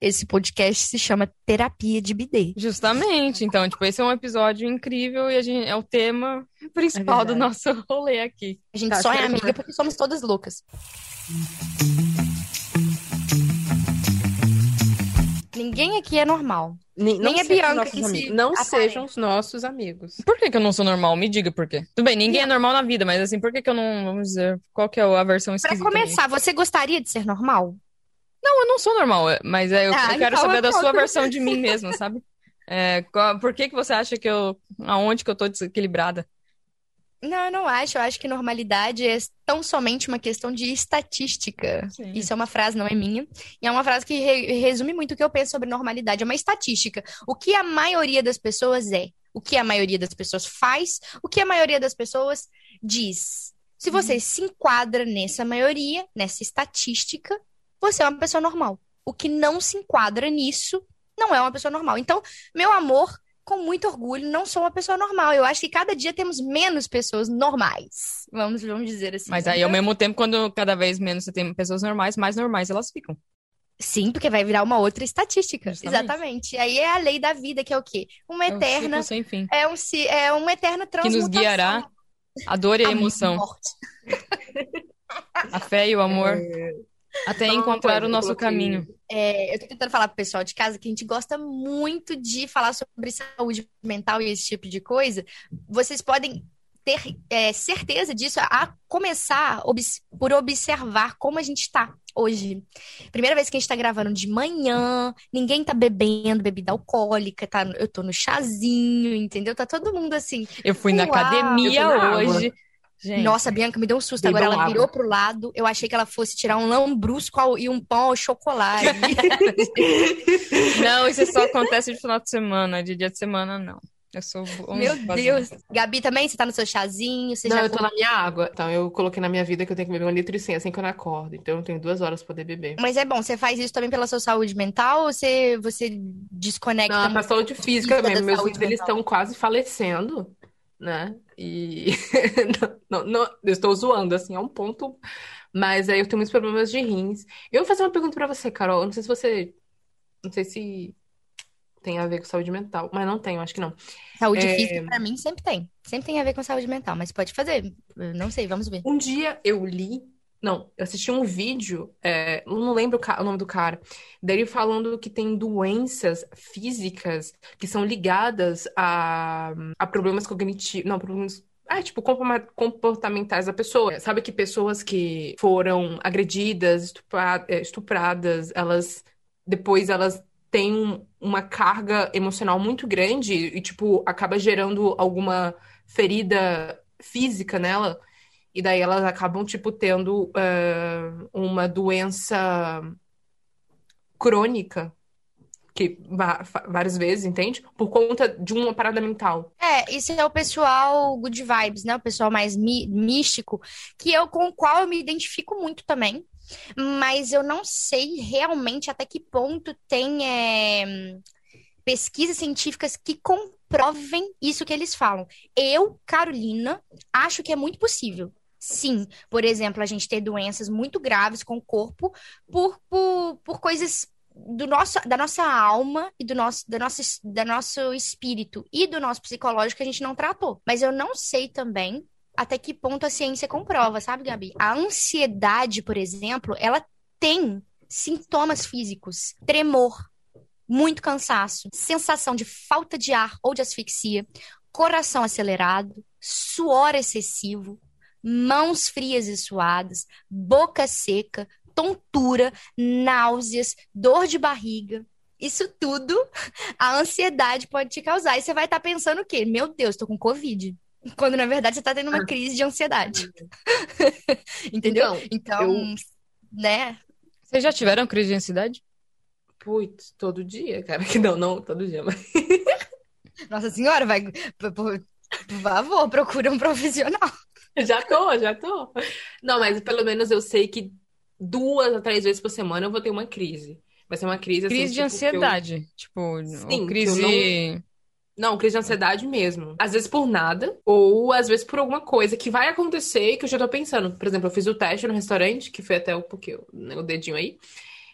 esse podcast se chama Terapia de Bidê. Justamente. Então, tipo, esse é um episódio incrível e a gente, é o tema principal do nosso rolê aqui. A gente Tá, só é é amiga porque somos todas loucas. Ninguém aqui é normal. Nem, não Nem a sejam Bianca que se. Não aparece. sejam os nossos amigos. Por que que eu não sou normal? Me diga por quê. Tudo bem, ninguém é normal na vida, mas assim, por que que eu não, vamos dizer, qual que é a versão Pra esquisita? começar, você gostaria de ser normal? Não, eu não sou normal, é- mas é, eu, Ah, eu quero então saber eu da sua versão de mim mesma, sabe? É, qual- por que que você acha que eu, aonde que eu tô desequilibrada? Não, eu não acho. Eu acho que normalidade é tão somente uma questão de estatística. Sim. Isso é uma frase, não é minha. E é uma frase que re- resume muito o que eu penso sobre normalidade. É uma estatística. O que a maioria das pessoas é, o que a maioria das pessoas faz, o que a maioria das pessoas diz. Se você se enquadra nessa maioria, nessa estatística, você é uma pessoa normal. O que não se enquadra nisso não é uma pessoa normal. Então, meu amor, com muito orgulho, não sou uma pessoa normal. Eu acho que cada dia temos menos pessoas normais. Vamos, vamos dizer assim. Mas aí, ao mesmo tempo, quando cada vez menos você tem pessoas normais, mais normais elas ficam. Sim, porque vai virar uma outra estatística. Justamente. Exatamente. Aí é a lei da vida, que é o quê? Uma É um eterna. ciclo sem fim. É, um, é uma eterna Que transmutação. nos guiará a dor e a A emoção, morte. a fé e o amor, até encontrar o nosso caminho. É, eu tô tentando falar pro pessoal de casa que a gente gosta muito de falar sobre saúde mental e esse tipo de coisa. Vocês podem ter é, certeza disso a começar obs- por observar como a gente tá hoje. Primeira vez que a gente tá gravando de manhã, ninguém tá bebendo bebida alcoólica, tá? Eu tô no chazinho, entendeu? Tá todo mundo assim. Eu fui na Uau! academia Eu fui na água. Gente, Nossa, a Bianca me deu um susto Bebam agora. Ela água. virou pro lado. Eu achei que ela fosse tirar um lambrusco ao- e um pão ao chocolate. não, isso só acontece de final de semana, de dia de semana, não. Eu sou Meu fazer. Deus. Gabi também, você tá no seu chazinho? Você Não, já eu tô na minha água. Então, eu coloquei na minha vida que eu tenho que beber um litro e cem assim que eu não acordo. Então, eu tenho duas horas pra poder beber. Mas é bom, você faz isso também pela sua saúde mental ou você, você desconecta Não, pra saúde física mesmo. Meus filhos, eles estão quase falecendo, né? E não, não, eu estou zoando, assim, é um ponto. Mas aí eu tenho muitos problemas de rins. Eu vou fazer uma pergunta pra você, Carol. Eu não sei se você. Não sei se tem a ver com saúde mental, mas não tem, eu acho que não. Saúde É. física, pra mim, sempre tem. Sempre tem a ver com saúde mental, mas pode fazer. Eu não sei, vamos ver. Um dia eu li, não, eu assisti um vídeo, é, não lembro o, o nome do cara, dele falando que tem doenças físicas que são ligadas a, a problemas cognitivos, não, problemas, ah, tipo, comportamentais da pessoa. Sabe que pessoas que foram agredidas, estupra- é, estupradas, elas, depois elas têm um- uma carga emocional muito grande e, tipo, acaba gerando alguma ferida física nela. E daí elas acabam, tipo, tendo eh, uma doença crônica, que várias vezes, entende? Por conta de uma parada mental. É, isso é o pessoal good vibes, né? O pessoal mais místico, que eu com o qual eu me identifico muito também. Mas eu não sei realmente até que ponto tem é, pesquisas científicas que comprovem isso que eles falam. Eu, Carolina, acho que é muito possível. Sim, por exemplo, a gente ter doenças muito graves com o corpo por, por, por coisas do nosso, da nossa alma e do nosso, da nossa, da nosso espírito e do nosso psicológico que a gente não tratou. Mas eu não sei também até que ponto a ciência comprova, sabe, Gabi? A ansiedade, por exemplo, ela tem sintomas físicos, tremor, muito cansaço, sensação de falta de ar ou de asfixia, coração acelerado, suor excessivo, mãos frias e suadas, boca seca, tontura, náuseas, dor de barriga. Isso tudo a ansiedade pode te causar. E você vai estar pensando o quê? Meu Deus, tô com Covid. Quando na verdade você tá tendo uma crise de ansiedade. Entendeu? Então, Então, né? Vocês já tiveram crise de ansiedade? Putz, todo dia, cara. Que não, não todo dia, mas. Nossa senhora, vai. Por por favor, procura um profissional. Já tô, já tô. Não, mas pelo menos eu sei que duas a três vezes por semana eu vou ter uma crise. Vai ser uma crise assim, Crise de tipo, eu- ansiedade. Tipo, Sim, ou que eu crise. Não, crise de ansiedade mesmo. Às vezes por nada, ou às vezes por alguma coisa que vai acontecer e que eu já tô pensando. Por exemplo, eu fiz o teste no restaurante, que foi até o, porque, eu- né, o dedinho aí.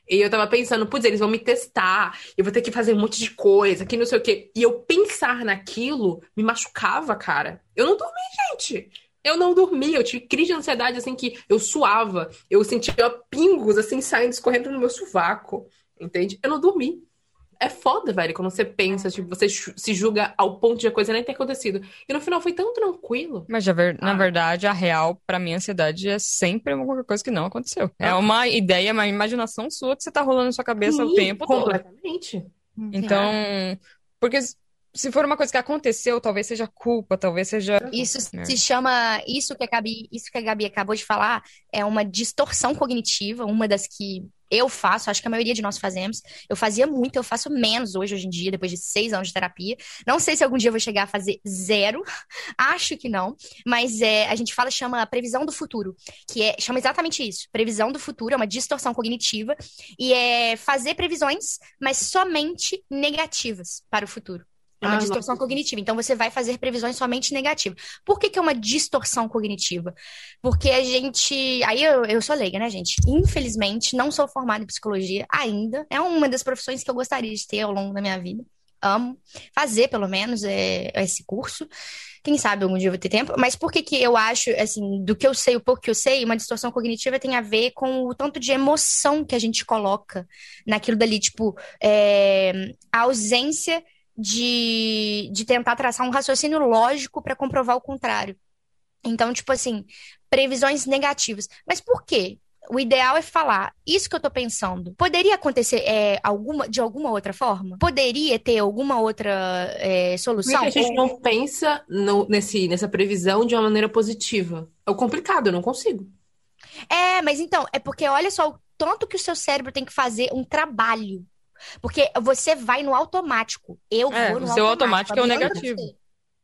E eu tava pensando, putz, eles vão me testar, eu vou ter que fazer um monte de coisa, que não sei o quê. E eu pensar naquilo me machucava, cara. Eu não dormi, gente. Eu não dormi, eu tive crise de ansiedade, assim, que eu suava. Eu sentia pingos, assim, saindo, escorrendo no meu sovaco. Entende? Eu não dormi. É foda, velho, quando você pensa, tipo, você se julga ao ponto de a coisa nem ter acontecido. E no final foi tão tranquilo. Mas, ver, na ah. verdade, a real, para mim, a ansiedade é sempre uma coisa que não aconteceu. É ah. uma ideia, uma imaginação sua que você tá rolando na sua cabeça Sim, o tempo completamente. todo. Completamente. Então, porque se for uma coisa que aconteceu, talvez seja culpa, talvez seja. Isso é. se chama. Isso que, a Gabi, isso que a Gabi acabou de falar é uma distorção cognitiva, uma das que eu faço, acho que a maioria de nós fazemos. Eu fazia muito, eu faço menos hoje, hoje em dia, depois de seis anos de terapia. Não sei se algum dia eu vou chegar a fazer zero, acho que não, mas é, a gente fala, chama previsão do futuro, que é, chama exatamente isso. Previsão do futuro é uma distorção cognitiva e é fazer previsões, mas somente negativas para o futuro. É uma ah, distorção nossa. cognitiva. Então, você vai fazer previsões somente negativas. Por que, que é uma distorção cognitiva? Porque a gente. Aí eu, eu sou leiga, né, gente? Infelizmente, não sou formada em psicologia ainda. É uma das profissões que eu gostaria de ter ao longo da minha vida. Amo fazer, pelo menos, é, esse curso. Quem sabe algum dia eu vou ter tempo. Mas por que, que eu acho, assim, do que eu sei, o pouco que eu sei, uma distorção cognitiva tem a ver com o tanto de emoção que a gente coloca naquilo dali. Tipo, é, a ausência de, de tentar traçar um raciocínio lógico para comprovar o contrário. Então, tipo assim, previsões negativas. Mas por quê? O ideal é falar, isso que eu tô pensando, poderia acontecer é, alguma, de alguma outra forma? Poderia ter alguma outra é, solução? Por que a gente não pensa no, nesse, nessa previsão de uma maneira positiva? É o complicado, eu não consigo. É, mas então, é porque olha só o tanto que o seu cérebro tem que fazer um trabalho porque você vai no automático. Eu é, vou no o seu automático, automático é o negativo.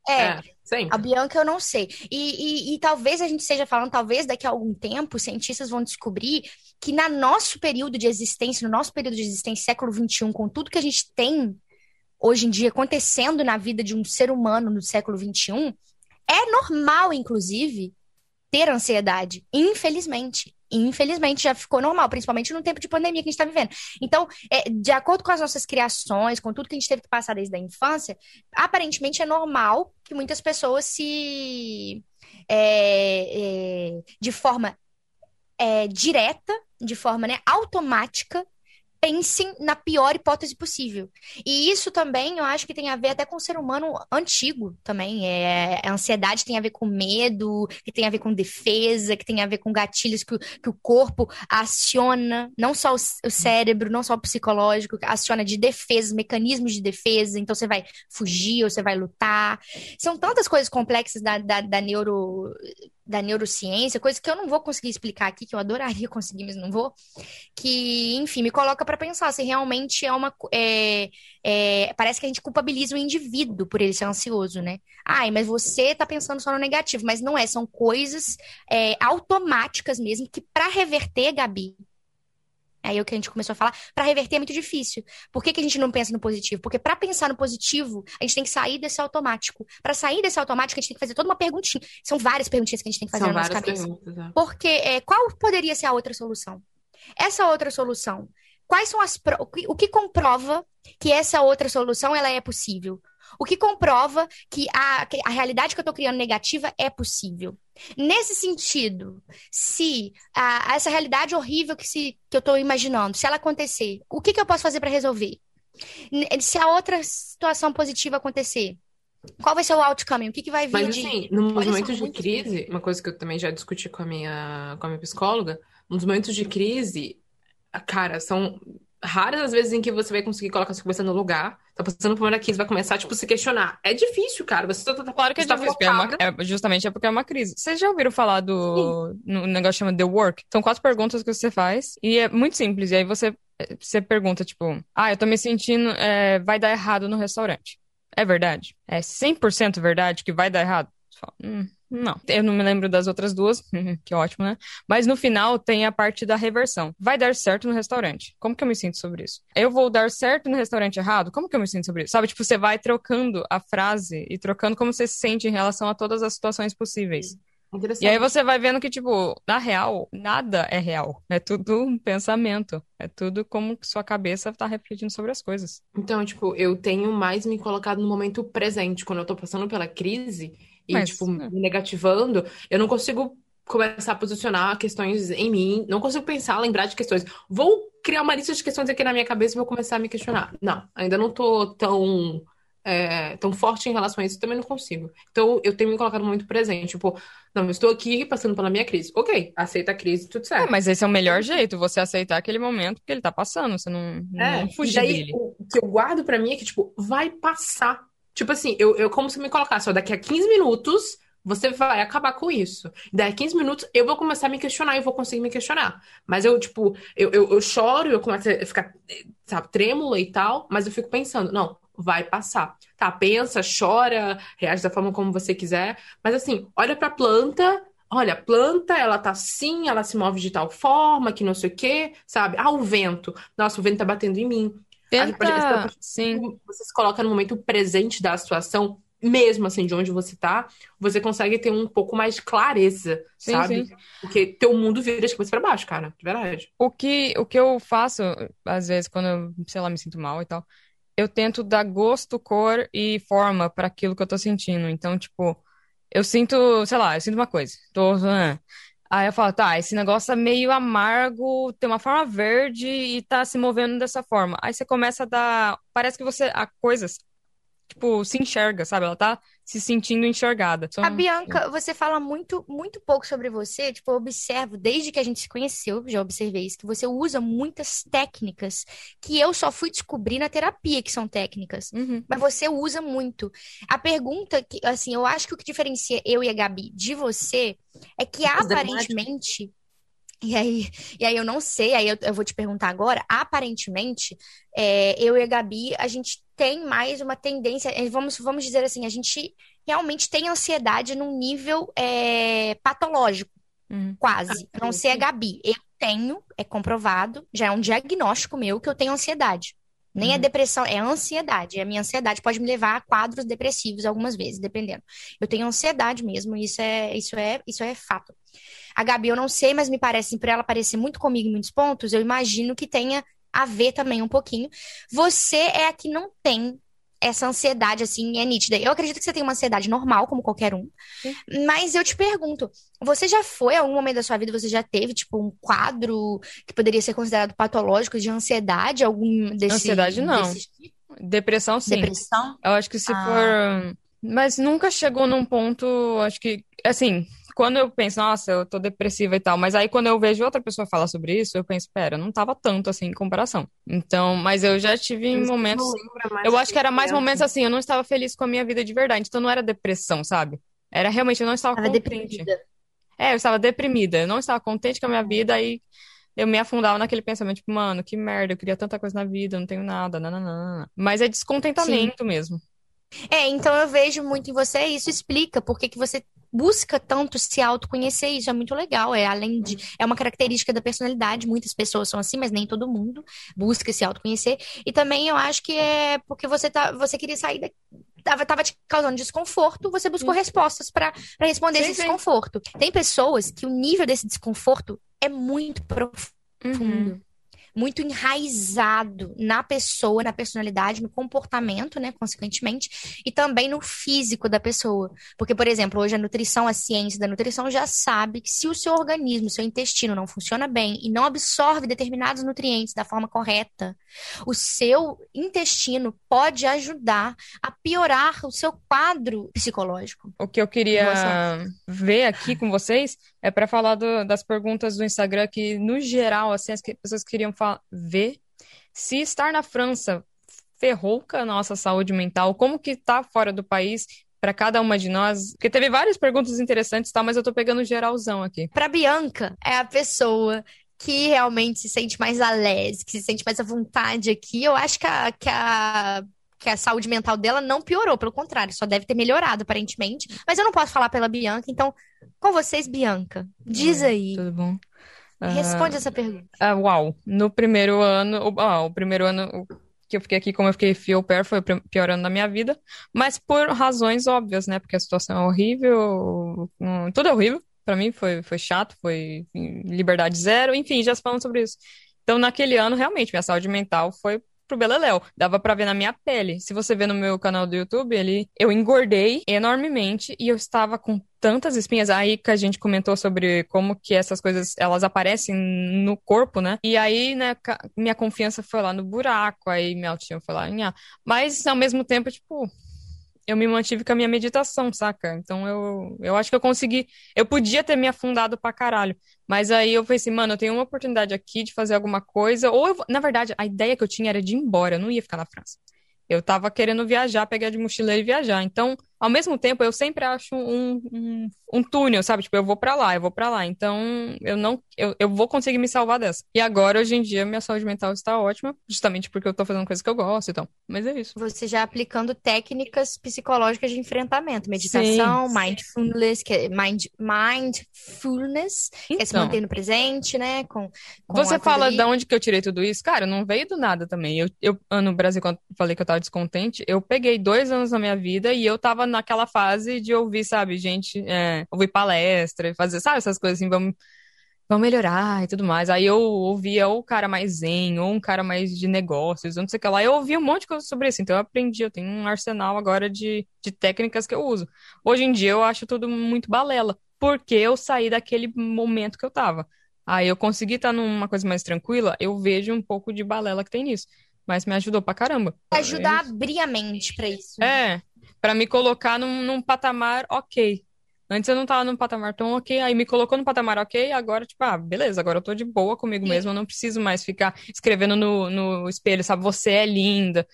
É, é a Bianca eu não sei. E, e, e, talvez a gente esteja falando, talvez daqui a algum tempo, cientistas vão descobrir que no nosso período de existência, no nosso período de existência, século XXI, com tudo que a gente tem hoje em dia acontecendo na vida de um ser humano no século XXI, é normal, inclusive, ter ansiedade. Infelizmente infelizmente, já ficou normal, principalmente no tempo de pandemia que a gente está vivendo. Então, é, de acordo com as nossas criações, com tudo que a gente teve que passar desde a infância, aparentemente é normal que muitas pessoas se. É, é, de forma é, direta, de forma né, automática, pensem na pior hipótese possível. E isso também eu acho que tem a ver até com o ser humano antigo também. É, a ansiedade tem a ver com medo, que tem a ver com defesa, que tem a ver com gatilhos que, que o corpo aciona, não só o, o cérebro, não só o psicológico, aciona de defesa, mecanismos de defesa. Então você vai fugir ou você vai lutar. São tantas coisas complexas da, da, da neuro da neurociência, coisa que eu não vou conseguir explicar aqui, que eu adoraria conseguir, mas não vou, que, enfim, me coloca para pensar se realmente é uma. É, é, parece que a gente culpabiliza o indivíduo por ele ser ansioso, né? Ai, mas você tá pensando só no negativo, mas não é, são coisas é, automáticas mesmo, que para reverter, Gabi, Aí é o que a gente começou a falar, para reverter é muito difícil. Por que, que a gente não pensa no positivo? Porque para pensar no positivo, a gente tem que sair desse automático. Para sair desse automático, a gente tem que fazer toda uma perguntinha. São várias perguntinhas que a gente tem que fazer São na nossa cabeça. É. Porque é, qual poderia ser a outra solução? Essa outra solução, quais são as pro... o que comprova que essa outra solução ela é possível? O que comprova que a, a realidade que eu estou criando negativa é possível. Nesse sentido, se a, essa realidade horrível que, se, que eu estou imaginando, se ela acontecer, o que, que eu posso fazer para resolver? Se a outra situação positiva acontecer, qual vai ser o outcome? O que, que vai vir Mas, de... assim, nos momentos de crise, uma coisa que eu também já discuti com a minha, com a minha psicóloga, nos momentos de crise, cara, são raras as vezes em que você vai conseguir colocar sua cabeça no lugar. Tá passando por uma crise, vai começar, tipo, se questionar. É difícil, cara. Você tá, tá Claro que é tá difícil, é, uma, é, justamente é porque é uma crise. Vocês já ouviram falar do no negócio que chama The Work? São quatro perguntas que você faz e é muito simples. E aí você, você pergunta, tipo, ah, eu tô me sentindo, é, vai dar errado no restaurante. É verdade? É 100% verdade que vai dar errado? Você fala, hum, não, eu não me lembro das outras duas, que ótimo, né? Mas no final tem a parte da reversão. Vai dar certo no restaurante. Como que eu me sinto sobre isso? Eu vou dar certo no restaurante errado? Como que eu me sinto sobre isso? Sabe, tipo, você vai trocando a frase e trocando como você se sente em relação a todas as situações possíveis. E aí você vai vendo que, tipo, na real, nada é real. É tudo um pensamento. É tudo como sua cabeça tá refletindo sobre as coisas. Então, tipo, eu tenho mais me colocado no momento presente. Quando eu tô passando pela crise e, Mas, tipo, é. me negativando, eu não consigo começar a posicionar questões em mim. Não consigo pensar, lembrar de questões. Vou criar uma lista de questões aqui na minha cabeça e vou começar a me questionar. Não, ainda não tô tão é, tão forte em relação a isso, também não consigo. Então, eu tenho me colocado muito presente. Tipo, não, eu estou aqui passando pela minha crise. Ok, aceita a crise, tudo certo. É, mas esse é o melhor jeito, você aceitar aquele momento que ele tá passando, você não, é, não fugir daí, dele. O que eu guardo para mim é que, tipo, vai passar. Tipo assim, eu, eu como se me colocasse, ó, daqui a 15 minutos você vai acabar com isso. Daí a 15 minutos eu vou começar a me questionar e vou conseguir me questionar. Mas eu, tipo, eu, eu, eu choro, eu começo a ficar, sabe, trêmula e tal, mas eu fico pensando, não, vai passar. Tá, pensa, chora, reage da forma como você quiser, mas assim, olha pra planta, olha, a planta, ela tá assim, ela se move de tal forma, que não sei o quê, sabe? Ah, o vento. Nossa, o vento tá batendo em mim. Tenta, sim. Você se coloca no momento presente da situação, mesmo assim, de onde você tá, você consegue ter um pouco mais de clareza, sim, sabe? Sim. Porque teu mundo vira de cabeça pra baixo, cara, de verdade. O que, o que eu faço, às vezes, quando eu, sei lá, me sinto mal e tal, eu tento dar gosto, cor e forma para aquilo que eu tô sentindo. Então, tipo, eu sinto, sei lá, eu sinto uma coisa. Tô, ah. Aí eu falo, tá, esse negócio é meio amargo, tem uma forma verde e tá se movendo dessa forma. Aí você começa a dar. Parece que você. A coisas tipo, se enxerga, sabe? Ela tá se sentindo enxergada. A Bianca, você fala muito, muito pouco sobre você. Tipo, eu observo, desde que a gente se conheceu, já observei isso, que você usa muitas técnicas que eu só fui descobrir na terapia, que são técnicas. Uhum. Mas você usa muito. A pergunta que, assim, eu acho que o que diferencia eu e a Gabi de você é que aparentemente. E aí, e aí eu não sei, aí eu, eu vou te perguntar agora. Aparentemente, é, eu e a Gabi, a gente tem mais uma tendência, é, vamos, vamos dizer assim, a gente realmente tem ansiedade num nível é, patológico, hum. quase. Ah, não sei a Gabi. Eu tenho, é comprovado, já é um diagnóstico meu que eu tenho ansiedade. Nem é uhum. depressão, é ansiedade. A minha ansiedade pode me levar a quadros depressivos algumas vezes, dependendo. Eu tenho ansiedade mesmo, isso é, isso é, isso é fato. A Gabi, eu não sei, mas me parece, por ela parecer muito comigo em muitos pontos, eu imagino que tenha a ver também um pouquinho. Você é a que não tem essa ansiedade, assim, é nítida. Eu acredito que você tem uma ansiedade normal, como qualquer um. Sim. Mas eu te pergunto, você já foi, em algum momento da sua vida, você já teve, tipo, um quadro que poderia ser considerado patológico de ansiedade? Algum desse Ansiedade, não. Desse... Tipo? Depressão, sim. Depressão? Eu acho que se ah. for... Mas nunca chegou num ponto, acho que, assim, quando eu penso, nossa, eu tô depressiva e tal, mas aí quando eu vejo outra pessoa falar sobre isso, eu penso, pera, não tava tanto assim em comparação. Então, mas eu já tive em momentos. Eu acho que era mais momentos assim, eu não estava feliz com a minha vida de verdade. Então não era depressão, sabe? Era realmente, eu não estava Tava contente. Deprimida. É, eu estava deprimida, eu não estava contente com a minha vida, aí eu me afundava naquele pensamento, tipo, mano, que merda, eu queria tanta coisa na vida, eu não tenho nada, nananana. Mas é descontentamento Sim. mesmo. É, então eu vejo muito em você e isso explica por que você busca tanto se autoconhecer, isso é muito legal. É além de é uma característica da personalidade, muitas pessoas são assim, mas nem todo mundo busca se autoconhecer. E também eu acho que é porque você tá, você queria sair da, tava, tava te causando desconforto, você buscou sim. respostas para responder sim, esse desconforto. Tem pessoas que o nível desse desconforto é muito profundo. Uhum muito enraizado na pessoa, na personalidade, no comportamento, né, consequentemente, e também no físico da pessoa. Porque, por exemplo, hoje a nutrição, a ciência da nutrição já sabe que se o seu organismo, seu intestino não funciona bem e não absorve determinados nutrientes da forma correta, o seu intestino pode ajudar a piorar o seu quadro psicológico. O que eu queria ver aqui com vocês é para falar do, das perguntas do Instagram que, no geral, assim, as pessoas queriam ver se estar na França ferrou com a nossa saúde mental, como que tá fora do país para cada uma de nós, porque teve várias perguntas interessantes, tá, mas eu tô pegando geralzão aqui. Para Bianca, é a pessoa que realmente se sente mais alés, que se sente mais à vontade aqui. Eu acho que a, que a que a saúde mental dela não piorou, pelo contrário, só deve ter melhorado, aparentemente. Mas eu não posso falar pela Bianca, então, com vocês, Bianca, diz aí. Tudo bom? Responde uh, essa pergunta. Uh, uau, no primeiro ano, o primeiro ano, que eu fiquei aqui, como eu fiquei fio pair, foi piorando na minha vida, mas por razões óbvias, né? Porque a situação é horrível, hum, tudo é horrível. Pra mim foi, foi chato, foi liberdade zero, enfim, já se falando sobre isso. Então, naquele ano, realmente, minha saúde mental foi pro Beleléu. Dava pra ver na minha pele. Se você ver no meu canal do YouTube, ele, eu engordei enormemente e eu estava com tantas espinhas. Aí que a gente comentou sobre como que essas coisas, elas aparecem no corpo, né? E aí, né, minha confiança foi lá no buraco, aí minha autoestima foi lá, nha. mas ao mesmo tempo, tipo, eu me mantive com a minha meditação, saca? Então eu, eu acho que eu consegui. Eu podia ter me afundado pra caralho. Mas aí eu pensei, mano, eu tenho uma oportunidade aqui de fazer alguma coisa. Ou eu, na verdade, a ideia que eu tinha era de ir embora, eu não ia ficar na França. Eu tava querendo viajar, pegar de mochileiro e viajar. Então, ao mesmo tempo, eu sempre acho um, um, um túnel, sabe? Tipo, eu vou para lá, eu vou para lá. Então, eu não, eu, eu vou conseguir me salvar dessa. E agora, hoje em dia, minha saúde mental está ótima, justamente porque eu tô fazendo coisas que eu gosto e então. Mas é isso. Você já aplicando técnicas psicológicas de enfrentamento, meditação, Sim. mindfulness, que é mind, mindfulness, então, que é se então. manter no presente, né? Com, com você fala de onde que eu tirei tudo isso? Cara, não veio do nada também. Eu, eu no Brasil, quando falei que eu tava descontente, eu peguei dois anos na minha vida e eu tava naquela fase de ouvir, sabe, gente, é, ouvir palestra, fazer, sabe, essas coisas assim, vamos, vamos melhorar e tudo mais. Aí eu ouvia ou o cara mais zen, ou um cara mais de negócios, não sei o que lá. Eu ouvia um monte de coisa sobre isso, então eu aprendi, eu tenho um arsenal agora de, de técnicas que eu uso. Hoje em dia eu acho tudo muito balela, porque eu saí daquele momento que eu tava. Aí eu consegui estar numa coisa mais tranquila, eu vejo um pouco de balela que tem nisso. Mas me ajudou pra caramba. Ajuda a abrir a mente pra isso. Né? É, para me colocar num, num, patamar ok. Antes eu não tava num patamar tão ok, aí me colocou no patamar ok, agora, tipo, ah, beleza, agora eu tô de boa comigo mesmo, eu não preciso mais ficar escrevendo no, no espelho, sabe, você é linda.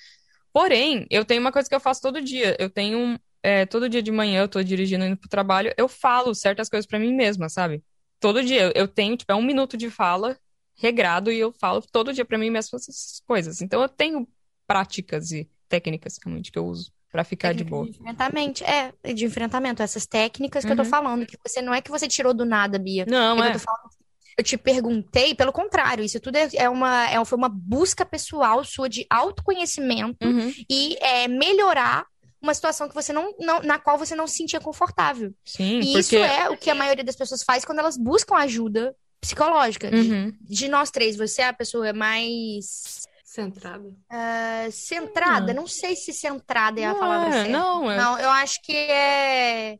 Porém, eu tenho uma coisa que eu faço todo dia. Eu tenho é, todo dia de manhã, eu tô dirigindo indo pro trabalho, eu falo certas coisas para mim mesma, sabe? Todo dia. Eu tenho, tipo, é um minuto de fala regrado e eu falo todo dia para mim mesmo essas coisas. Então eu tenho práticas e técnicas realmente que eu uso para ficar de boa. De enfrentamento, é, de enfrentamento, essas técnicas que uhum. eu tô uhum. falando, que você não é que você tirou do nada, Bia. Não, é. Eu, falando, eu te perguntei, pelo contrário, isso tudo é, é uma, é, foi uma busca pessoal sua de autoconhecimento uhum. e é, melhorar uma situação que você não, não, na qual você não se sentia confortável. Sim, e porque... isso é o que a maioria das pessoas faz quando elas buscam ajuda psicológica. Uhum. De nós três, você é a pessoa mais Centrada. Uh, centrada, não. não sei se centrada é a não, palavra certa. Não, é... não, eu acho que é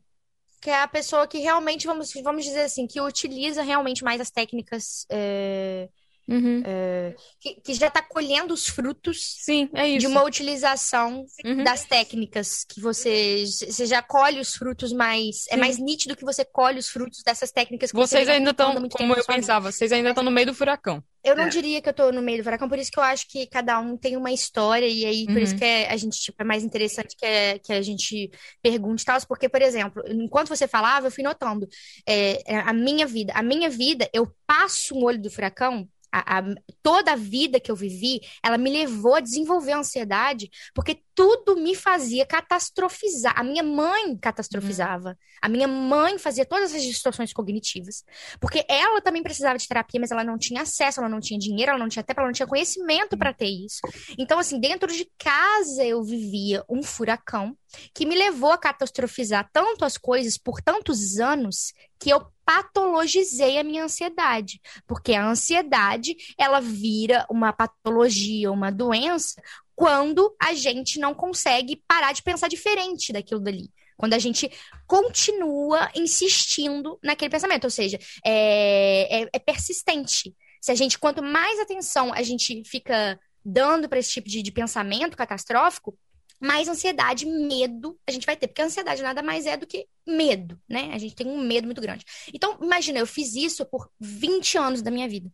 que é a pessoa que realmente, vamos, vamos dizer assim, que utiliza realmente mais as técnicas é, Uhum. É, que, que, já está colhendo os frutos Sim, é de uma utilização uhum. das técnicas que você, você já colhe os frutos mais. É Sim. É mais nítido que você colhe os frutos dessas técnicas que Vocês você ainda estão, como eu pensava, vocês ainda estão no meio do furacão. Eu não é. diria que eu tô no meio do furacão, por isso que eu acho que cada um tem uma história, e aí por uhum. isso que é, a gente, tipo, é mais interessante que, é, que a gente pergunte tal, porque, por exemplo, enquanto você falava, eu fui notando é, a minha vida. A minha vida, eu passo um olho do furacão a, a, toda a vida que eu vivi, ela me levou a desenvolver ansiedade, porque tudo me fazia catastrofizar. A minha mãe catastrofizava. Uhum. A minha mãe fazia todas as distorções cognitivas. Porque ela também precisava de terapia, mas ela não tinha acesso, ela não tinha dinheiro, ela não tinha tempo, ela não tinha conhecimento para ter isso. Então, assim, dentro de casa eu vivia um furacão que me levou a catastrofizar tanto as coisas por tantos anos que eu patologizei a minha ansiedade, porque a ansiedade ela vira uma patologia, uma doença quando a gente não consegue parar de pensar diferente daquilo dali. Quando a gente continua insistindo naquele pensamento, ou seja, é, é, é persistente. Se a gente, quanto mais atenção a gente fica dando para esse tipo de, de pensamento catastrófico, mais ansiedade, medo a gente vai ter. Porque a ansiedade nada mais é do que medo, né? A gente tem um medo muito grande. Então, imagina, eu fiz isso por 20 anos da minha vida.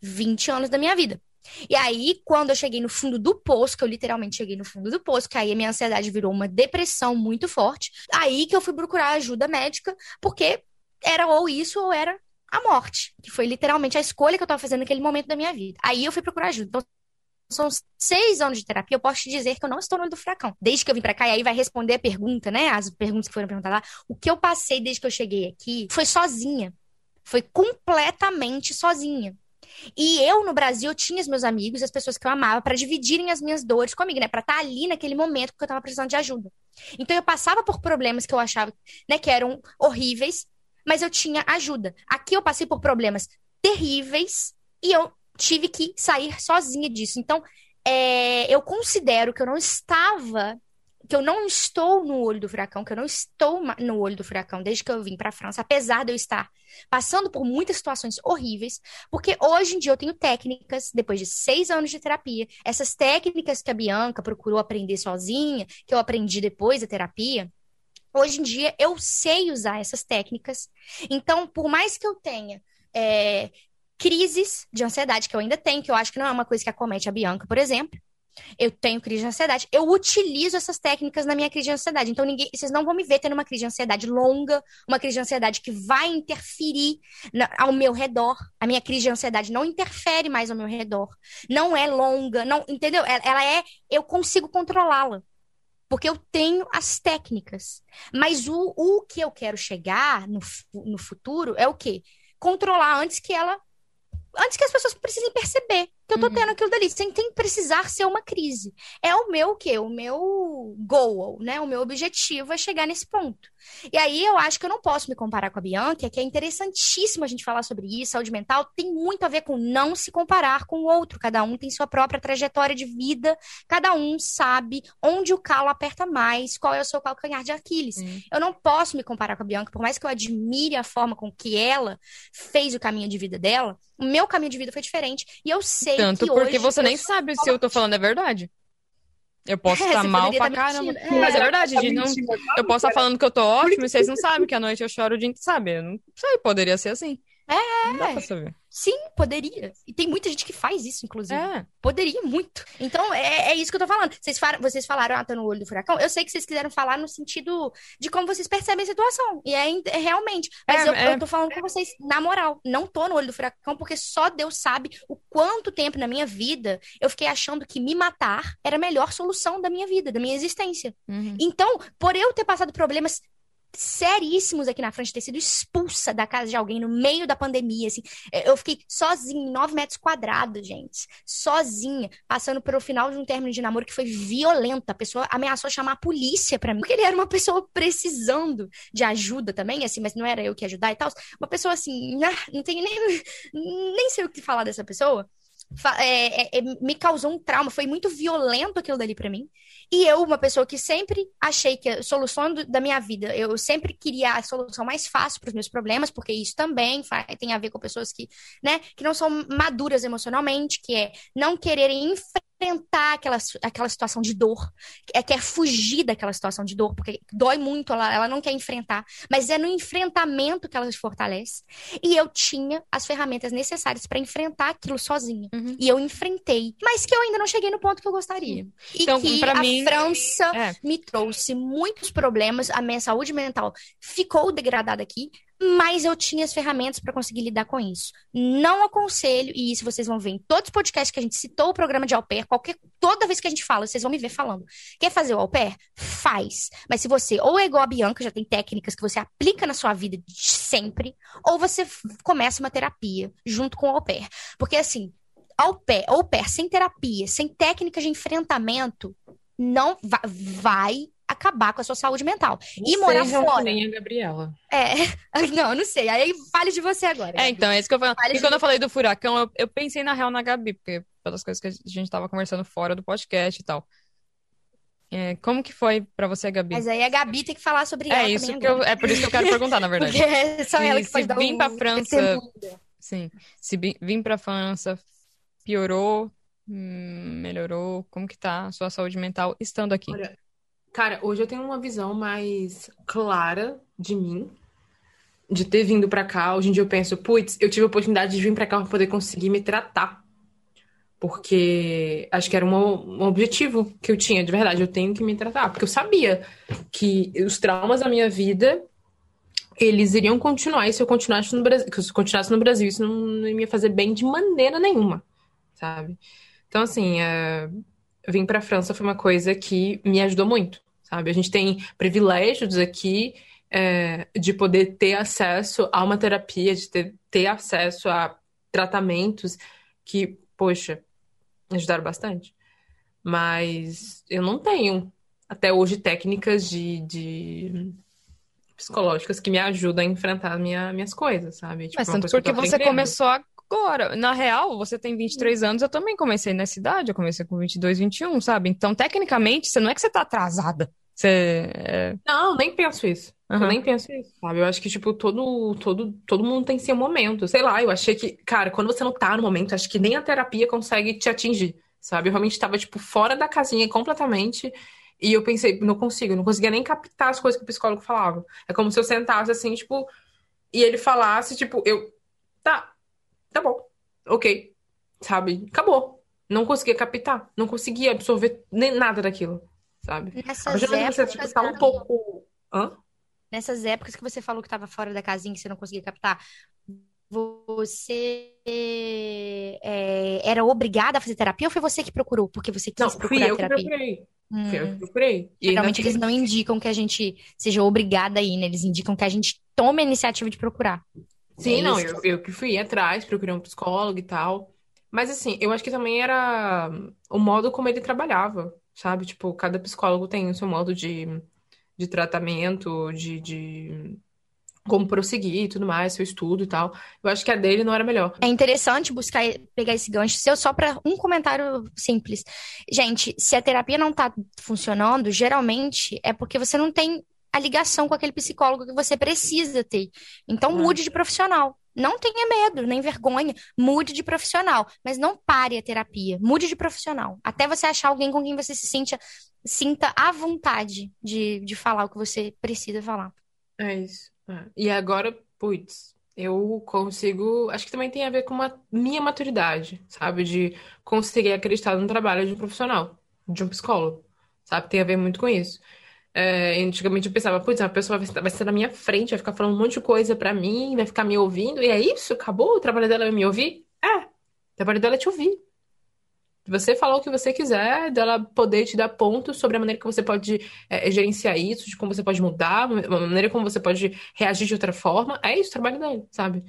20 anos da minha vida. E aí, quando eu cheguei no fundo do poço, que eu literalmente cheguei no fundo do poço, que aí a minha ansiedade virou uma depressão muito forte, aí que eu fui procurar ajuda médica, porque era ou isso ou era a morte, que foi literalmente a escolha que eu estava fazendo naquele momento da minha vida. Aí eu fui procurar ajuda. Então, são seis anos de terapia, eu posso te dizer que eu não estou no olho do furacão. Desde que eu vim para cá, e aí vai responder a pergunta, né? As perguntas que foram perguntadas lá. O que eu passei desde que eu cheguei aqui foi sozinha. Foi completamente sozinha. E eu, no Brasil, eu tinha os meus amigos, as pessoas que eu amava, para dividirem as minhas dores comigo, né? Pra estar tá ali naquele momento que eu tava precisando de ajuda. Então eu passava por problemas que eu achava, né, que eram horríveis, mas eu tinha ajuda. Aqui eu passei por problemas terríveis e eu tive que sair sozinha disso. Então, é, eu considero que eu não estava que eu não estou no olho do furacão, que eu não estou no olho do furacão desde que eu vim para a França, apesar de eu estar passando por muitas situações horríveis, porque hoje em dia eu tenho técnicas, depois de seis anos de terapia, essas técnicas que a Bianca procurou aprender sozinha, que eu aprendi depois da terapia, hoje em dia eu sei usar essas técnicas. Então, por mais que eu tenha é, crises de ansiedade, que eu ainda tenho, que eu acho que não é uma coisa que acomete a Bianca, por exemplo, eu tenho crise de ansiedade. Eu utilizo essas técnicas na minha crise de ansiedade. Então, ninguém, vocês não vão me ver tendo uma crise de ansiedade longa, uma crise de ansiedade que vai interferir na, ao meu redor. A minha crise de ansiedade não interfere mais ao meu redor. Não é longa, não, entendeu? Ela, ela é, eu consigo controlá-la. Porque eu tenho as técnicas. Mas o, o que eu quero chegar no, no futuro é o quê? Controlar antes que ela antes que as pessoas precisem perceber que eu tô uhum. tendo aquilo dali, sem, sem precisar ser uma crise. É o meu o quê? O meu goal, né? O meu objetivo é chegar nesse ponto. E aí eu acho que eu não posso me comparar com a Bianca, que é interessantíssimo a gente falar sobre isso. Saúde mental tem muito a ver com não se comparar com o outro. Cada um tem sua própria trajetória de vida, cada um sabe onde o calo aperta mais, qual é o seu calcanhar de Aquiles. Uhum. Eu não posso me comparar com a Bianca, por mais que eu admire a forma com que ela fez o caminho de vida dela, o meu caminho de vida foi diferente. E eu sei Tanto porque você nem sabe se eu tô falando é verdade. Eu posso é, estar mal pra tá caramba. É, mas é verdade, gente. Não, eu posso estar falando que eu tô ótimo e vocês não sabem que à noite eu choro o dia sabe? Eu não sei, poderia ser assim. É. Não dá pra saber. Sim, poderia. E tem muita gente que faz isso, inclusive. É. Poderia muito. Então, é, é isso que eu tô falando. Vocês, falaram, vocês falaram, ah, tá no olho do furacão. Eu sei que vocês quiseram falar no sentido de como vocês percebem a situação. E é, é realmente. Mas é, eu, é... eu tô falando com vocês, na moral, não tô no olho do furacão, porque só Deus sabe o quanto tempo na minha vida eu fiquei achando que me matar era a melhor solução da minha vida, da minha existência. Uhum. Então, por eu ter passado problemas seríssimos aqui na frente, ter sido expulsa da casa de alguém no meio da pandemia, assim. É, eu fiquei sozinha, nove metros quadrados, gente. Sozinha, passando pelo final de um término de namoro que foi violento. A pessoa ameaçou chamar a polícia pra mim, porque ele era uma pessoa precisando de ajuda também, assim, mas não era eu que ajudar e tal. Uma pessoa assim, não tem nem, nem sei o que falar dessa pessoa. É, é, é, me causou um trauma, foi muito violento aquilo dali para mim. E eu, uma pessoa que sempre achei que a solução do, da minha vida, eu sempre queria a solução mais fácil para os meus problemas, porque isso também tem a ver com pessoas que, né, que não são maduras emocionalmente, que é não quererem enfrentar enfrentar aquela, aquela situação de dor, é, quer fugir daquela situação de dor, porque dói muito, ela, ela não quer enfrentar, mas é no enfrentamento que ela se fortalece. E eu tinha as ferramentas necessárias para enfrentar aquilo sozinha. Uhum. E eu enfrentei, mas que eu ainda não cheguei no ponto que eu gostaria. E então, que a mim... França é. me trouxe muitos problemas, a minha saúde mental ficou degradada aqui, mas eu tinha as ferramentas para conseguir lidar com isso. Não aconselho, e isso vocês vão ver em todos os podcasts que a gente citou o programa de au pair, qualquer, toda vez que a gente fala, vocês vão me ver falando. Quer fazer o au pair? Faz. Mas se você, ou é igual a Bianca, já tem técnicas que você aplica na sua vida sempre, ou você começa uma terapia junto com o au pair. Porque assim, au pair, au pair sem terapia, sem técnicas de enfrentamento, não vai acabar com a sua saúde mental. Não e morar fora. Nem a Gabriela. É, não, não sei. Aí fale de você agora. É, então, é isso que eu falo. e quando eu falei do furacão, eu, eu, pensei na real na Gabi, porque pelas coisas que a gente tava conversando fora do podcast e tal. É, como que foi para você, Gabi? Mas aí a Gabi tem que falar sobre é isso que eu, É por isso que eu quero perguntar, na verdade. Porque é só ela que pode dar vir um... pra França. Sim. Se vim pra França, piorou, hum, melhorou? Como que tá a sua saúde mental estando aqui? Olha, Cara, hoje eu tenho uma visão mais clara de mim, de ter vindo para cá. Hoje em dia eu penso, putz, eu tive a oportunidade de vir para cá para poder conseguir me tratar. Porque acho que era um, objetivo que eu tinha, de verdade. Eu tenho que me tratar. Porque eu sabia que os traumas da minha vida eles iriam continuar. E se eu continuasse no Brasil, se eu continuasse no Brasil, isso não, não ia me fazer bem de maneira nenhuma, sabe? Então, assim, é, vir para a França foi uma coisa que me ajudou muito sabe? A gente tem privilégios aqui é, de poder ter acesso a uma terapia, de ter, ter acesso a tratamentos que, poxa, ajudaram bastante. Mas eu não tenho até hoje técnicas de, de psicológicas que me ajudam a enfrentar minha, minhas coisas, sabe? Tipo, Mas tanto porque você começou agora. Na real, você tem 23 anos, eu também comecei nessa idade, eu comecei com 22, 21, sabe? Então, tecnicamente, você não é que você tá atrasada. Você. É... Não, nem penso isso. Uhum. Eu nem penso isso, sabe? Eu acho que, tipo, todo, todo, todo mundo tem seu momento. Sei lá, eu achei que, cara, quando você não tá no momento, acho que nem a terapia consegue te atingir, sabe? Eu realmente tava, tipo, fora da casinha completamente. E eu pensei, não consigo, não conseguia nem captar as coisas que o psicólogo falava. É como se eu sentasse assim, tipo, e ele falasse, tipo, eu, tá, tá bom, ok, sabe? Acabou. Não conseguia captar, não conseguia absorver nem nada daquilo, sabe? Nessas épocas você tipo, tá um pouco. Hã? Nessas épocas que você falou que estava fora da casinha, que você não conseguia captar, você é, era obrigada a fazer terapia ou foi você que procurou? Porque você quis não, procurar eu terapia? Que procurei. Hum. Fui eu que procurei. E Geralmente eles não indicam que a gente seja obrigada a ir, né? Eles indicam que a gente tome a iniciativa de procurar. Sim, não, eu, eu que fui atrás, procurei um psicólogo e tal. Mas assim, eu acho que também era o modo como ele trabalhava, sabe? Tipo, cada psicólogo tem o seu modo de, de tratamento, de, de como prosseguir e tudo mais, seu estudo e tal. Eu acho que a dele não era melhor. É interessante buscar pegar esse gancho seu só para um comentário simples. Gente, se a terapia não tá funcionando, geralmente é porque você não tem a ligação com aquele psicólogo que você precisa ter. Então mude de profissional. Não tenha medo, nem vergonha, mude de profissional, mas não pare a terapia, mude de profissional. Até você achar alguém com quem você se sinta, sinta à vontade de, de falar o que você precisa falar. É isso. É. E agora, putz, eu consigo. Acho que também tem a ver com a minha maturidade, sabe? De conseguir acreditar no trabalho de um profissional, de um psicólogo, sabe? Tem a ver muito com isso. É, antigamente eu pensava, putz, a pessoa vai, ser na minha frente, vai ficar falando um monte de coisa pra mim, vai ficar me ouvindo, e é isso? Acabou? O trabalho dela é me ouvir? É, o trabalho dela é te ouvir. Você falar o que você quiser, dela poder te dar pontos sobre a maneira que você pode é, gerenciar isso, de como você pode mudar, a maneira como você pode reagir de outra forma. É isso o trabalho dele, sabe?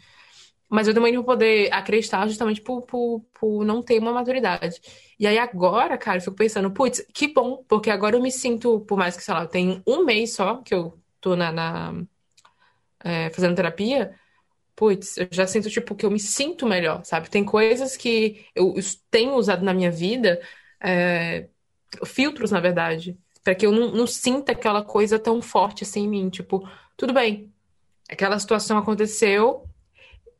Mas eu demorei pra poder acreditar justamente por, por, por não ter uma maturidade. E aí agora, cara, eu fico pensando, putz, que bom, porque agora eu me sinto, por mais que, sei lá, tem um mês só que eu tô na, na é, fazendo terapia, putz, eu já sinto, tipo, que eu me sinto melhor, sabe? Tem coisas que eu tenho usado na minha vida, é, filtros, na verdade, para que eu não, não, sinta aquela coisa tão forte assim em mim. Tipo, tudo bem, aquela situação aconteceu,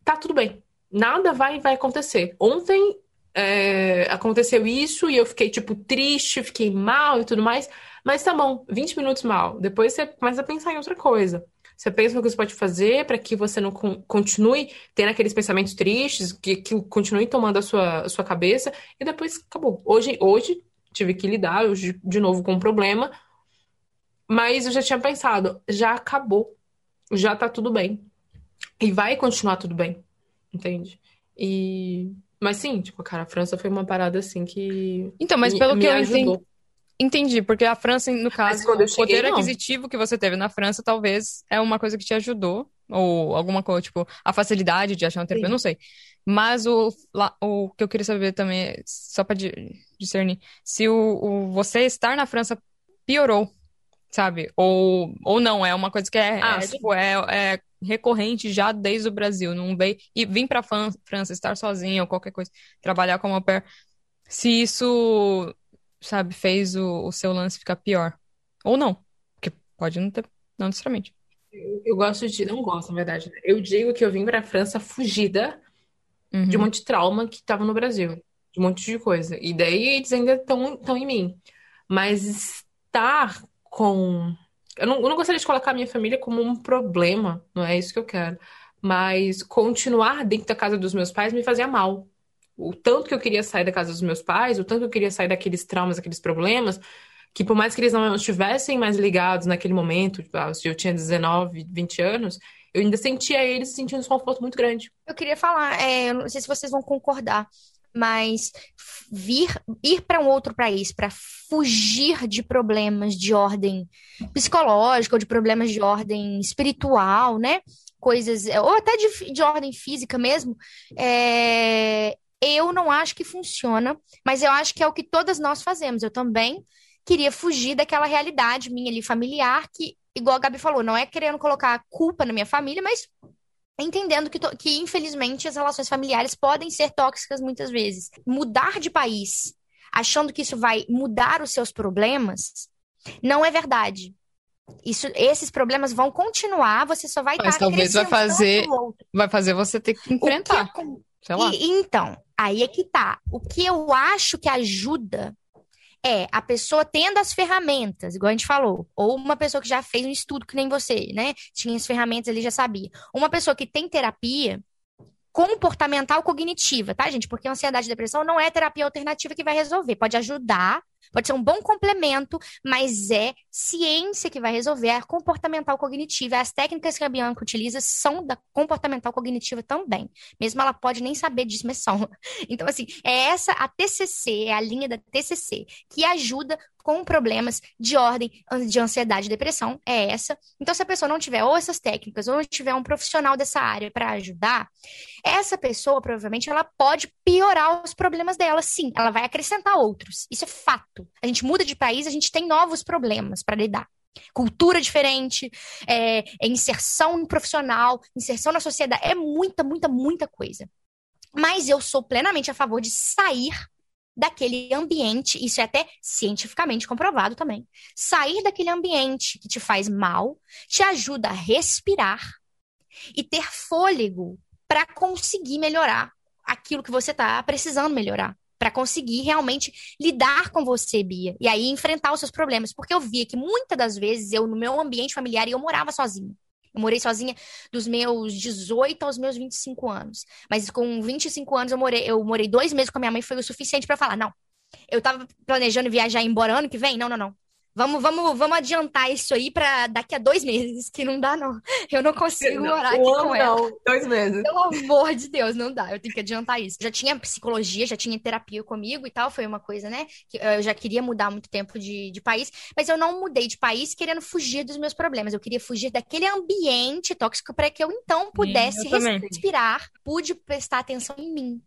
tá tudo bem. Nada vai, vai acontecer. Ontem é, aconteceu isso e eu fiquei, tipo, triste, fiquei mal e tudo mais. Mas tá bom, 20 minutos mal. Depois você começa a pensar em outra coisa. Você pensa no que você pode fazer para que você não continue tendo aqueles pensamentos tristes, que, que continue tomando a sua, a sua cabeça, e depois acabou. Hoje, hoje tive que lidar hoje, de novo com um problema, mas eu já tinha pensado, já acabou, já tá tudo bem. E vai continuar tudo bem, entende? E. Mas sim, tipo, cara, a França foi uma parada assim que. Então, mas pelo me, que me eu entendi. Entendi, porque a França, no caso, o cheguei, poder não. aquisitivo que você teve na França talvez é uma coisa que te ajudou, ou alguma coisa, tipo, a facilidade de achar um terapeuta, não sei. Mas o, lá, o que eu queria saber também, só para discernir, se o, o, você estar na França piorou, sabe? Ou, ou não, é uma coisa que é, ah, é tipo, é, é, recorrente já desde o Brasil, não veio, e vir pra França, estar sozinho ou qualquer coisa, trabalhar como au pair, se isso sabe, fez o, o seu lance ficar pior. Ou não, porque pode não ter, não necessariamente. Eu, eu gosto de, não gosto, na verdade. Né? Eu digo que eu vim pra França fugida uhum. de um monte de trauma que tava no Brasil, de um monte de coisa. E daí eles ainda estão em mim. Mas estar com. Eu não, eu não gostaria de colocar a minha família como um problema, não é isso que eu quero. Mas continuar dentro da casa dos meus pais me fazia mal o tanto que eu queria sair da casa dos meus pais, o tanto que eu queria sair daqueles traumas, daqueles problemas, que por mais que eles não estivessem mais ligados naquele momento, tipo, ah, se eu tinha 19, 20 anos, eu ainda sentia eles sentindo um desconforto muito grande. Eu queria falar, é, não sei se vocês vão concordar, mas vir ir para um outro país para fugir de problemas de ordem psicológica ou de problemas de ordem espiritual, né? coisas, ou até de, de ordem física mesmo, é, eu não acho que funciona, mas eu acho que é o que todas nós fazemos. Eu também queria fugir daquela realidade minha ali familiar, que, igual a Gabi falou, não é querendo colocar culpa na minha família, mas entendendo que, que, infelizmente, as relações familiares podem ser tóxicas muitas vezes. Mudar de país, achando que isso vai mudar os seus problemas, não é verdade. Isso, esses problemas vão continuar, você só vai Mas estar talvez vai fazer, vai fazer você ter que enfrentar. Que, sei lá. E, então, aí é que tá. O que eu acho que ajuda é a pessoa tendo as ferramentas, igual a gente falou, ou uma pessoa que já fez um estudo que nem você, né? Tinha as ferramentas ali, já sabia. Uma pessoa que tem terapia comportamental cognitiva, tá, gente? Porque ansiedade e depressão não é terapia alternativa que vai resolver. Pode ajudar, Pode ser um bom complemento, mas é ciência que vai resolver, é comportamental cognitiva. As técnicas que a Bianca utiliza são da comportamental cognitiva também. Mesmo ela pode nem saber disso, mas são. Então, assim, é essa a TCC, é a linha da TCC, que ajuda com problemas de ordem de ansiedade e depressão, é essa. Então, se a pessoa não tiver ou essas técnicas, ou não tiver um profissional dessa área para ajudar, essa pessoa, provavelmente, ela pode piorar os problemas dela, sim. Ela vai acrescentar outros. Isso é fato. A gente muda de país, a gente tem novos problemas para lidar. Cultura diferente, é, é inserção profissional, inserção na sociedade, é muita, muita, muita coisa. Mas eu sou plenamente a favor de sair daquele ambiente, isso é até cientificamente comprovado também. Sair daquele ambiente que te faz mal te ajuda a respirar e ter fôlego para conseguir melhorar aquilo que você está precisando melhorar. Para conseguir realmente lidar com você, Bia. E aí enfrentar os seus problemas. Porque eu via que muitas das vezes eu, no meu ambiente familiar, eu morava sozinha. Eu morei sozinha dos meus 18 aos meus 25 anos. Mas com 25 anos eu morei, eu morei dois meses com a minha mãe, foi o suficiente para falar: não, eu tava planejando viajar embora ano que vem? Não, não, não. Vamos, vamos, vamos adiantar isso aí para daqui a dois meses, que não dá, não. Eu não consigo não, morar aqui com ela. Não, dois meses. Pelo amor de Deus, não dá. Eu tenho que adiantar isso. Já tinha psicologia, já tinha terapia comigo e tal. Foi uma coisa, né? Que eu já queria mudar há muito tempo de, de país, mas eu não mudei de país querendo fugir dos meus problemas. Eu queria fugir daquele ambiente tóxico para que eu então pudesse eu respirar, pude prestar atenção em mim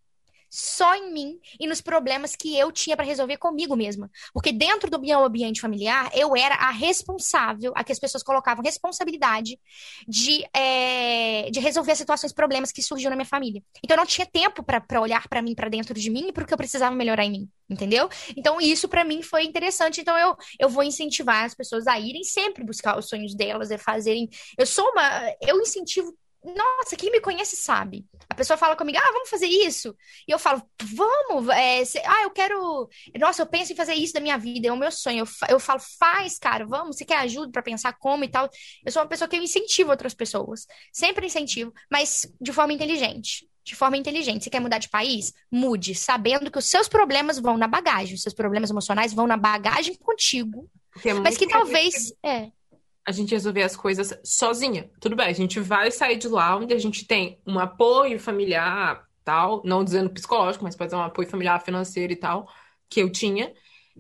só em mim e nos problemas que eu tinha para resolver comigo mesma. Porque dentro do meu ambiente familiar, eu era a responsável, a que as pessoas colocavam responsabilidade de, é, de resolver as situações, problemas que surgiam na minha família. Então eu não tinha tempo para olhar para mim, para dentro de mim e que eu precisava melhorar em mim. Entendeu? Então, isso para mim foi interessante. Então, eu, eu vou incentivar as pessoas a irem sempre buscar os sonhos delas, a fazerem. Eu sou uma. Eu incentivo nossa, quem me conhece sabe. A pessoa fala comigo, ah, vamos fazer isso. E eu falo, vamos. É, cê, ah, eu quero. Nossa, eu penso em fazer isso da minha vida, é o meu sonho. Eu, eu falo, faz, cara, vamos. Você quer ajuda para pensar como e tal? Eu sou uma pessoa que eu incentivo outras pessoas. Sempre incentivo, mas de forma inteligente. De forma inteligente. Você quer mudar de país? Mude, sabendo que os seus problemas vão na bagagem. Os seus problemas emocionais vão na bagagem contigo. É mas que talvez. É, a gente resolver as coisas sozinha. Tudo bem, a gente vai sair de lá onde a gente tem um apoio familiar, tal, não dizendo psicológico, mas pode ser um apoio familiar, financeiro e tal, que eu tinha.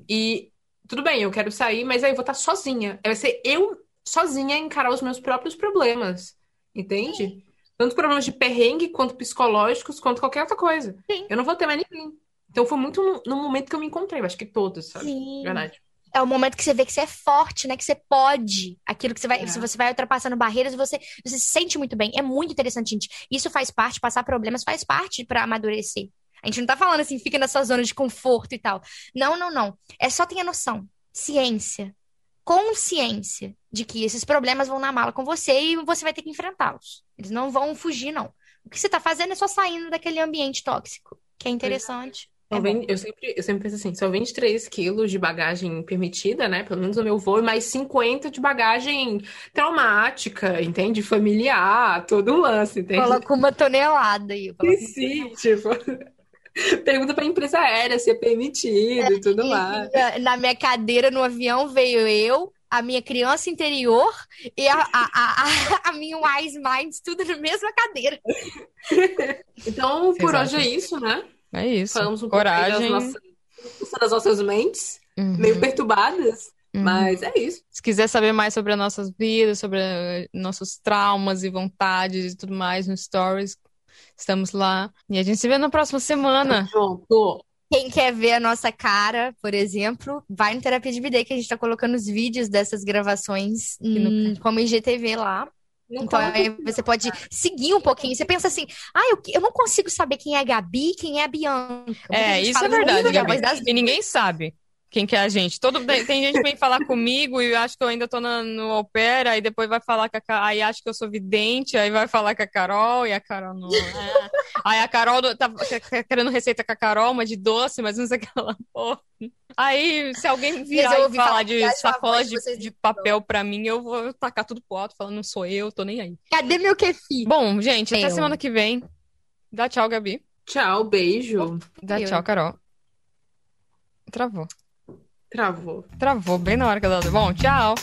E tudo bem, eu quero sair, mas aí eu vou estar sozinha. Vai ser eu sozinha encarar os meus próprios problemas. Entende? Sim. Tanto problemas de perrengue, quanto psicológicos, quanto qualquer outra coisa. Sim. Eu não vou ter mais ninguém. Então foi muito no, no momento que eu me encontrei, acho que todos, sabe? Sim. Verdade é o momento que você vê que você é forte, né? Que você pode. Aquilo que você vai. É. Se você vai ultrapassando barreiras, você, você se sente muito bem. É muito interessante, gente. Isso faz parte, passar problemas faz parte para amadurecer. A gente não tá falando assim, fica nessa zona de conforto e tal. Não, não, não. É só ter a noção. Ciência. Consciência de que esses problemas vão na mala com você e você vai ter que enfrentá-los. Eles não vão fugir, não. O que você tá fazendo é só saindo daquele ambiente tóxico, que é interessante. É eu, sempre, eu sempre penso assim, são 23 quilos de bagagem permitida, né? Pelo menos no meu voo, mais 50 de bagagem traumática, entende? Familiar, todo um lance, entende? Coloca uma tonelada aí. Sim, sim, tipo... Pergunta pra empresa aérea se é permitido e tudo lá. Na minha cadeira no avião veio eu, a minha criança interior e a, a, a, a minha Wise Mind, tudo na mesma cadeira. então, por hoje é isso, né? É isso. Falamos um Coragem. pouco das nossas, das nossas mentes, uhum. meio perturbadas. Uhum. Mas é isso. Se quiser saber mais sobre as nossas vidas, sobre eh, nossos traumas e vontades e tudo mais no Stories, estamos lá. E a gente se vê na próxima semana. Junto. Quem quer ver a nossa cara, por exemplo, vai no Terapia de BD, que a gente tá colocando os vídeos dessas gravações hum, como IGTV lá. Então você pode seguir um pouquinho. Você pensa assim, ah, eu, eu não consigo saber quem é a Gabi, quem é a Bianca. Muita É, isso é verdade, "Não, a Gabi. E ninguém sabe quem que é a gente. Todo, tem gente que vem falar comigo e acha que eu ainda tô na- no pair, aí depois vai falar com a Ca- aí acha que eu sou vidente, aí vai falar com a Carol, e a Carol não é. Aí a Carol tá querendo receita com a Carol, uma de doce, mas não sei o que ela, pô. Aí, se alguém virar eu e ouvi falar falar de acho sacola de de, papel pra mim, eu vou tacar tudo pro alto, falando, não sou eu, tô nem aí. Cadê meu kefir? Bom, gente, até Eu. semana que vem. Dá tchau, Gabi. Tchau, beijo. Dá Eu. tchau, Carol. Travou. Travou. Travou bem na hora que ela. Bom, tchau.